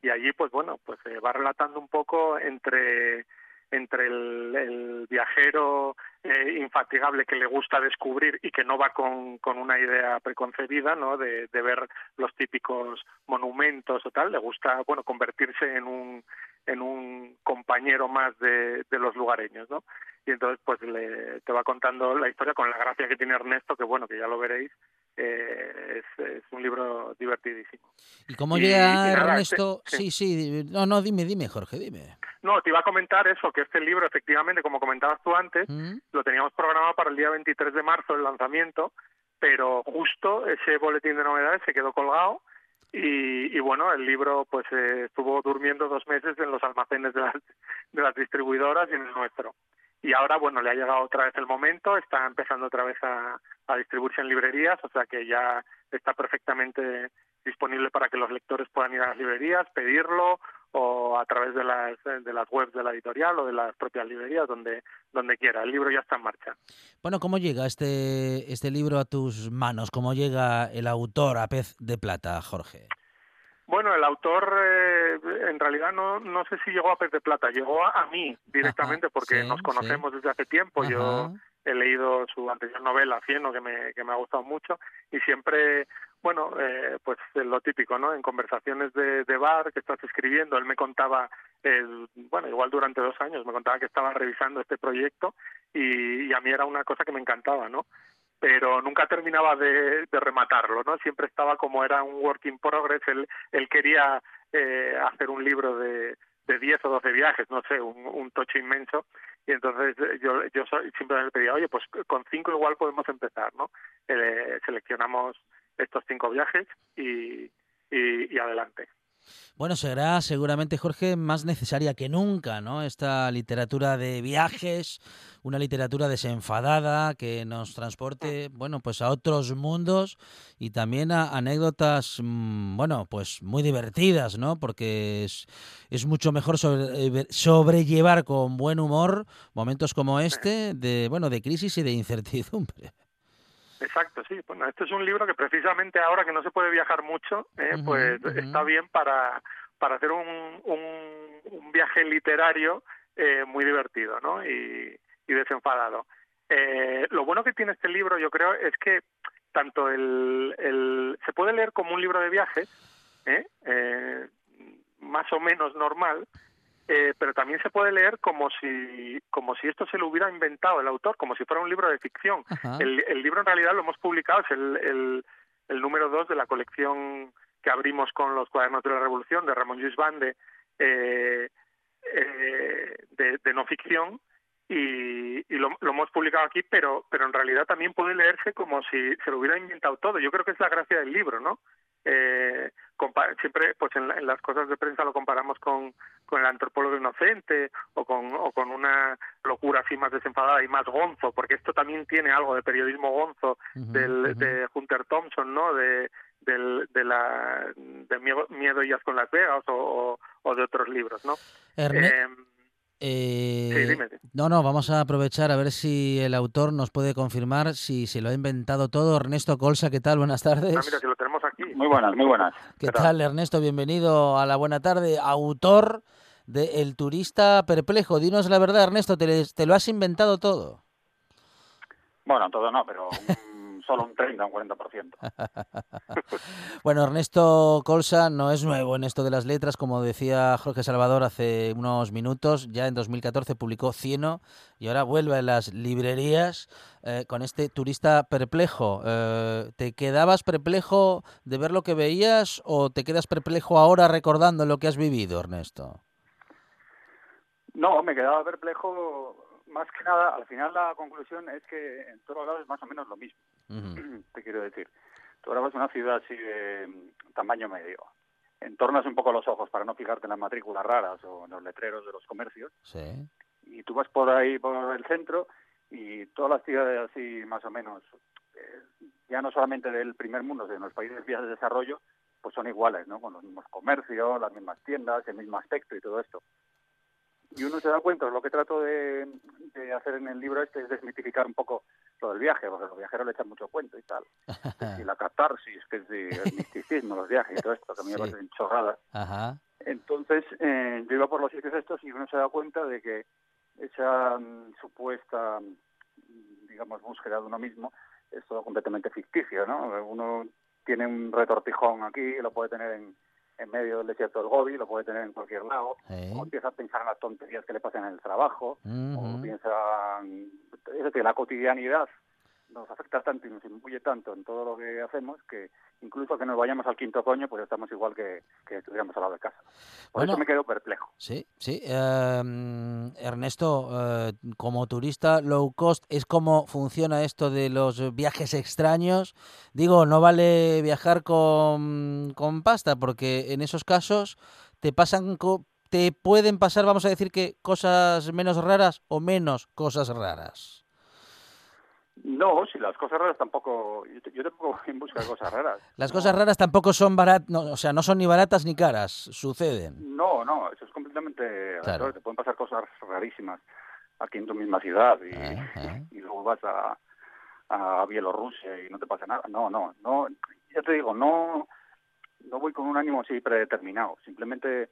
Y allí, pues bueno, pues se va relatando un poco entre entre el, el viajero eh, infatigable que le gusta descubrir y que no va con, con una idea preconcebida, ¿no? De, de ver los típicos monumentos o tal, le gusta, bueno, convertirse en un en un compañero más de, de los lugareños, ¿no? Y entonces, pues le, te va contando la historia con la gracia que tiene Ernesto, que bueno, que ya lo veréis, eh, es, es, un libro divertidísimo. ¿Y cómo llega y nada, Ernesto? Este, sí, sí, no, no, dime, dime, Jorge, dime. No, te iba a comentar eso, que este libro, efectivamente, como comentabas tú antes, ¿Mm? lo teníamos programado para el día 23 de marzo, el lanzamiento, pero justo ese boletín de novedades se quedó colgado y, y bueno, el libro pues eh, estuvo durmiendo dos meses en los almacenes de las, de las distribuidoras y en el nuestro. Y ahora bueno le ha llegado otra vez el momento está empezando otra vez a, a, distribuirse en librerías o sea que ya está perfectamente disponible para que los lectores puedan ir a las librerías pedirlo o a través de las de las webs de la editorial o de las propias librerías donde donde quiera el libro ya está en marcha bueno cómo llega este este libro a tus manos cómo llega el autor a pez de plata Jorge bueno, el autor eh, en realidad no, no sé si llegó a Pez de Plata, llegó a, a mí directamente Ajá, porque sí, nos conocemos sí. desde hace tiempo. Ajá. Yo he leído su anterior novela, Cieno, que me, que me ha gustado mucho y siempre, bueno, eh, pues lo típico, ¿no? En conversaciones de, de bar que estás escribiendo, él me contaba, eh, bueno, igual durante dos años, me contaba que estaba revisando este proyecto y, y a mí era una cosa que me encantaba, ¿no? pero nunca terminaba de, rematarlo, ¿no? Siempre estaba como era un work in progress, él, él quería eh, hacer un libro de, de 10 o 12 viajes, no sé, un, un tocho inmenso, y entonces eh, yo yo le pedía, oye, pues con cinco igual podemos empezar, ¿no? Eh, seleccionamos estos cinco viajes y, adelante. Bueno, será seguramente, Jorge, más necesaria que nunca, ¿no? Esta literatura de viajes, una literatura desenfadada que nos transporte, bueno, pues a otros mundos y también a anécdotas, mm, bueno, pues muy divertidas, ¿no? Porque es, mucho mejor sobre, sobrellevar con buen humor momentos como este de, bueno, de crisis y de incertidumbre. Exacto, sí. Bueno, este es un libro que precisamente ahora que no se puede viajar mucho, eh, pues está bien para, para hacer un, un, viaje literario eh, muy divertido ¿no? y, y desenfadado. Eh, lo bueno que tiene este libro, yo creo, es que tanto el, el se puede leer como un libro de viajes, ¿eh? eh más o menos normal, eh, pero también se puede leer como si, como si esto se lo hubiera inventado el autor, como si fuera un libro de ficción. El, el, libro en realidad lo hemos publicado, es el, el, el número dos de la colección que abrimos con los cuadernos de la Revolución de Ramón Lluís Bande, eh, eh, de, de, no ficción, y, y lo, lo, hemos publicado aquí, pero, pero en realidad también puede leerse como si se lo hubiera inventado todo. Yo creo que es la gracia del libro, ¿no? eh, siempre pues en, en, las cosas de prensa lo comparamos con, con el antropólogo inocente o con, o con una locura así más desenfadada y más gonzo, porque esto también tiene algo de periodismo gonzo del, uh -huh. de Hunter Thompson, ¿no? De, del, de la de miedo, miedo y con Las Vegas o, o, o, de otros libros, ¿no? Erne eh, eh, sí, dime. No, no, vamos a aprovechar a ver si el autor nos puede confirmar si se lo ha inventado todo. Ernesto Colsa, ¿qué tal? Buenas tardes. Ah, mira, que lo tenemos aquí. Muy buenas, muy buenas. ¿Qué, ¿Qué tal? tal, Ernesto? Bienvenido a la buena tarde. Autor de El turista perplejo. Dinos la verdad, Ernesto, ¿te, te lo has inventado todo? Bueno, todo no, pero solo un 30, un 40%. <laughs> bueno, Ernesto Colsa no es nuevo en esto de las letras, como decía Jorge Salvador hace unos minutos, ya en 2014 publicó Cieno y ahora vuelve a las librerías eh, con este turista perplejo. Eh, ¿Te quedabas perplejo de ver lo que veías o te quedas perplejo ahora recordando lo que has vivido, Ernesto? No, me quedaba perplejo más que nada, al final la conclusión es que en todos lados es más o menos lo mismo. Uh <clears throat> -huh. Te quiero decir, Toraba es una ciudad así de tamaño medio. Entornas un poco los ojos para no fijarte en las matrículas raras o en los letreros de los comercios. Sí. Y tú vas por ahí, por el centro, y todas las ciudades así más o menos, eh, ya no solamente del primer mundo, sino los países vías de desarrollo, pues son iguales, ¿no? Con los mismos comercios, las mismas tiendas, el mismo aspecto y todo esto y uno se da cuenta, lo que trato de, de, hacer en el libro este es desmitificar un poco lo del viaje, porque los viajeros le echan mucho cuento y tal. <laughs> y la catarsis, que es de, el misticismo, los viajes y todo esto, que a mí me parecen chorradas. Ajá. Entonces, eh, yo iba por los sitios estos y uno se da cuenta de que esa um, supuesta, digamos, búsqueda de uno mismo es todo completamente ficticio, ¿no? Uno tiene un retortijón aquí, lo puede tener en en medio del desierto del Gobi, lo puede tener en cualquier lado, ¿Eh? o empieza a pensar en las tonterías que le pasan en el trabajo, uh -huh. o piensa, es decir, la cotidianidad nos afecta tanto y nos imbuye tanto en todo lo que hacemos que incluso que nos vayamos al quinto coño, pues estamos igual que, que estuviéramos al lado de casa. Por bueno, eso me quedo perplejo. Sí, sí. Eh, Ernesto, eh, como turista low cost, ¿es cómo funciona esto de los viajes extraños? Digo, no vale viajar con, con pasta, porque en esos casos te pasan te pueden pasar, vamos a decir que cosas menos raras o menos cosas raras. No, si las cosas raras tampoco. Yo, tampoco en busca de cosas raras. Las no. cosas raras tampoco son baratas, no, o sea, no son ni baratas ni caras, suceden. No, no, eso es completamente. Claro. Te pueden pasar cosas rarísimas aquí en tu misma ciudad y, eh, eh. y luego vas a, a Bielorrusia y no te pasa nada. No, no, no. Ya te digo, no, no voy con un ánimo así predeterminado. Simplemente.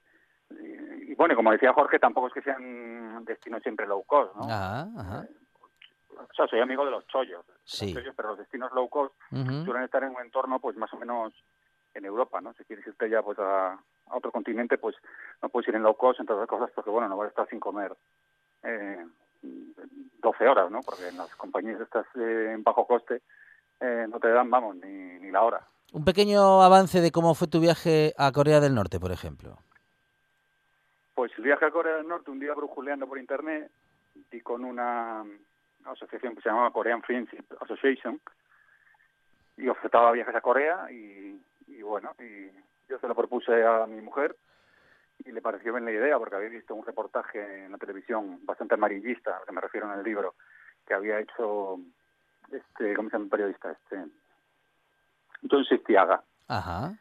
Y, y bueno, como decía Jorge, tampoco es que sean destinos siempre low cost, ¿no? Ajá, ajá o sea, soy amigo de los chollos, sí. los chollos pero los destinos low cost uh -huh. suelen estar en un entorno pues más o menos en Europa, ¿no? Si quieres irte ya pues a, a otro continente, pues no puedes ir en low cost, entre otras cosas, porque bueno, no vas a estar sin comer eh, 12 horas, ¿no? Porque en las compañías estas eh, en bajo coste eh, no te dan, vamos, ni, ni la hora. Un pequeño avance de cómo fue tu viaje a Corea del Norte, por ejemplo. Pues el viaje a Corea del Norte, un día brujuleando por internet, di con una asociación que se llamaba Korean Friendship Association y ofertaba viajes a Corea y, y bueno, y yo se lo propuse a mi mujer y le pareció bien la idea porque había visto un reportaje en la televisión bastante amarillista, que me refiero en el libro, que había hecho este, ¿cómo se llama el periodista? Este, John Sistiaga. Ajá.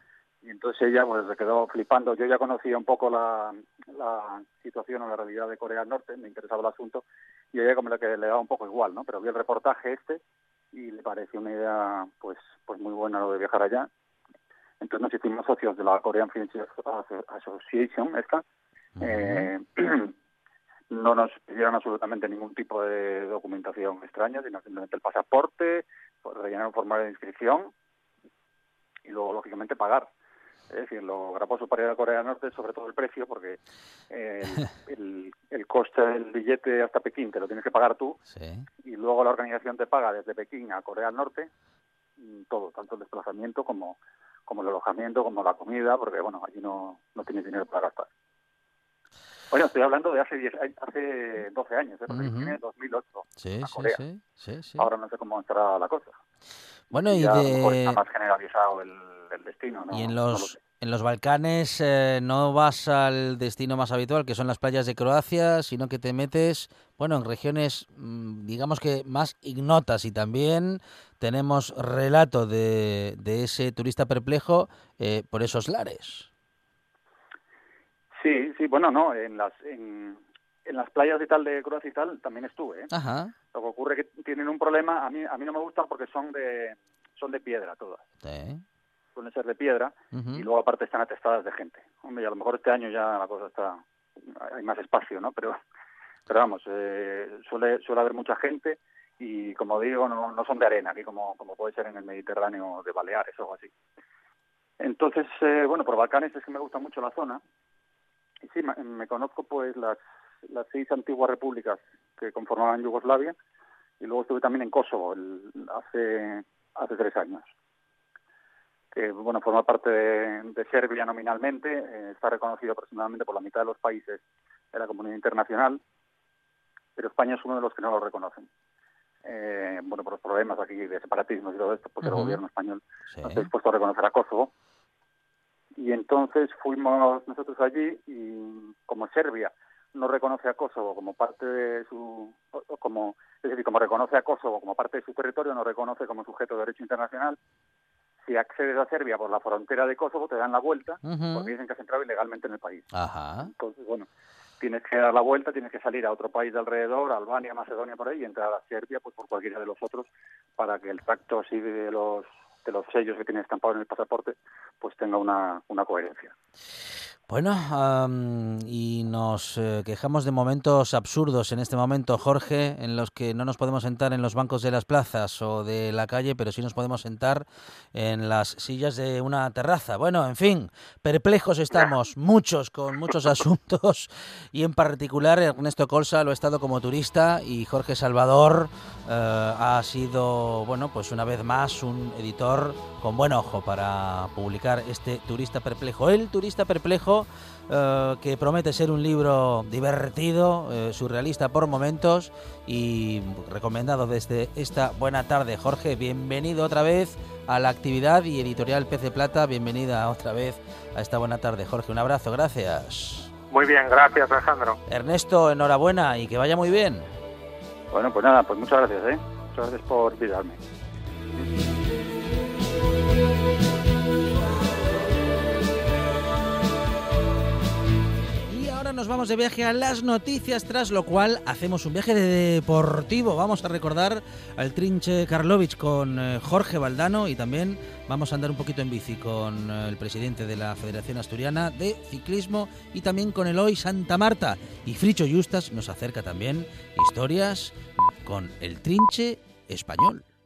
Y entonces ella pues se quedó flipando. Yo ya conocía un poco la, la situación o la realidad de Corea del Norte, me interesaba el asunto, y ella como que le daba un poco igual, ¿no? Pero vi el reportaje este y le pareció una idea pues pues muy buena lo de viajar allá. Entonces nos hicimos socios de la Korean Friendship Association, esta. eh, <clears throat> no nos pidieron absolutamente ningún tipo de documentación extraña, sino simplemente el pasaporte, rellenar un formulario de inscripción y luego, lógicamente, pagar. Es decir, lo gravoso para ir a Corea del Norte sobre todo el precio, porque eh, <laughs> el, el, coste del billete hasta Pekín te lo tienes que pagar tú, Sí. y luego la organización te paga desde Pekín a Corea del Norte mm, todo, tanto el desplazamiento como, como el alojamiento, como la comida, porque bueno, allí no, no tienes dinero para gastar. Bueno, estoy hablando de hace 10, a- hace 12 años, ¿eh? porque vine en 2008. Sí, a Corea. sí, sí, sí. Ahora no sé cómo estará la cosa. Bueno, y ya a lo mejor está de más generalizado el, el destino, ¿no? y en No lo los en los Balcanes eh, no vas al destino más habitual, que son las playas de Croacia, sino que te metes, bueno, en regiones, mm, digamos que más ignotas y también tenemos relato de, de ese turista perplejo eh, por esos lares. Sí, sí, bueno, no, en las, en, en las playas y tal de Croacia y tal también estuve, ¿eh? Ajá. Lo que ocurre es que tienen un problema, a mí, a mí no me gustan porque son de, son de piedra todas, Sí. Suelen ser de piedra y luego aparte están atestadas de gente. Hombre, y a lo mejor este año ya la cosa está, hay más espacio, ¿no? Pero, pero vamos, eh, suele, suele haber mucha gente y como digo, no, no son de arena, aquí como, como puede ser en el Mediterráneo de Baleares o algo así. Entonces, eh, bueno, por Balcanes es que me gusta mucho la zona y sí, me, me conozco pues las, las seis antiguas repúblicas que conformaban Yugoslavia y luego estuve también en Kosovo el- hace, hace tres años que bueno forma parte de, de Serbia nominalmente, eh, está reconocido aproximadamente por la mitad de los países de la comunidad internacional, pero España es uno de los que no lo reconocen. Eh, bueno, por los problemas aquí de separatismo y todo esto, pues Ujú. el gobierno español Sí. no está dispuesto a reconocer a Kosovo. Y entonces fuimos nosotros allí y como Serbia no reconoce a Kosovo como parte de su, como, es decir, como reconoce a Kosovo como parte de su territorio, no reconoce como sujeto de derecho internacional. Si accedes a Serbia por la frontera de Kosovo, te dan la vuelta porque dicen que has entrado ilegalmente en el país. Ajá. Entonces, bueno, tienes que dar la vuelta, tienes que salir a otro país de alrededor, Albania, Macedonia, por ahí, y entrar a Serbia pues por cualquiera de los otros, para que el tracto así de los de los sellos que tiene estampado en el pasaporte, pues tenga una, una coherencia. Bueno, y nos eh, quejamos de momentos absurdos en este momento, Jorge, en los que no nos podemos sentar en los bancos de las plazas o de la calle, pero sí nos podemos sentar en las sillas de una terraza. Bueno, en fin, perplejos estamos, muchos, con muchos <laughs> asuntos, y en particular Ernesto Colsa lo ha estado como turista y Jorge Salvador eh, ha sido, bueno, pues una vez más un editor con buen ojo para publicar este Turista Perplejo. El Turista Perplejo, eh, que promete ser un libro divertido, eh, surrealista por momentos y recomendado desde esta buena tarde. Jorge, bienvenido otra vez a la actividad y editorial Pez de Plata. Bienvenida otra vez a esta buena tarde. Jorge, un abrazo, gracias. Muy bien, gracias Alejandro. Ernesto, enhorabuena y que vaya muy bien. Bueno, pues nada, pues muchas gracias, ¿eh? Muchas gracias por invitarme. Nos vamos de viaje a las noticias, tras lo cual hacemos un viaje de deportivo. Vamos a recordar al Trinche Karlovic con eh, Jorge Valdano y también vamos a andar un poquito en bici con eh, el presidente de la Federación Asturiana de Ciclismo y también con Eloy Santa Marta. Y Fricho Justas nos acerca también historias con el Trinche español.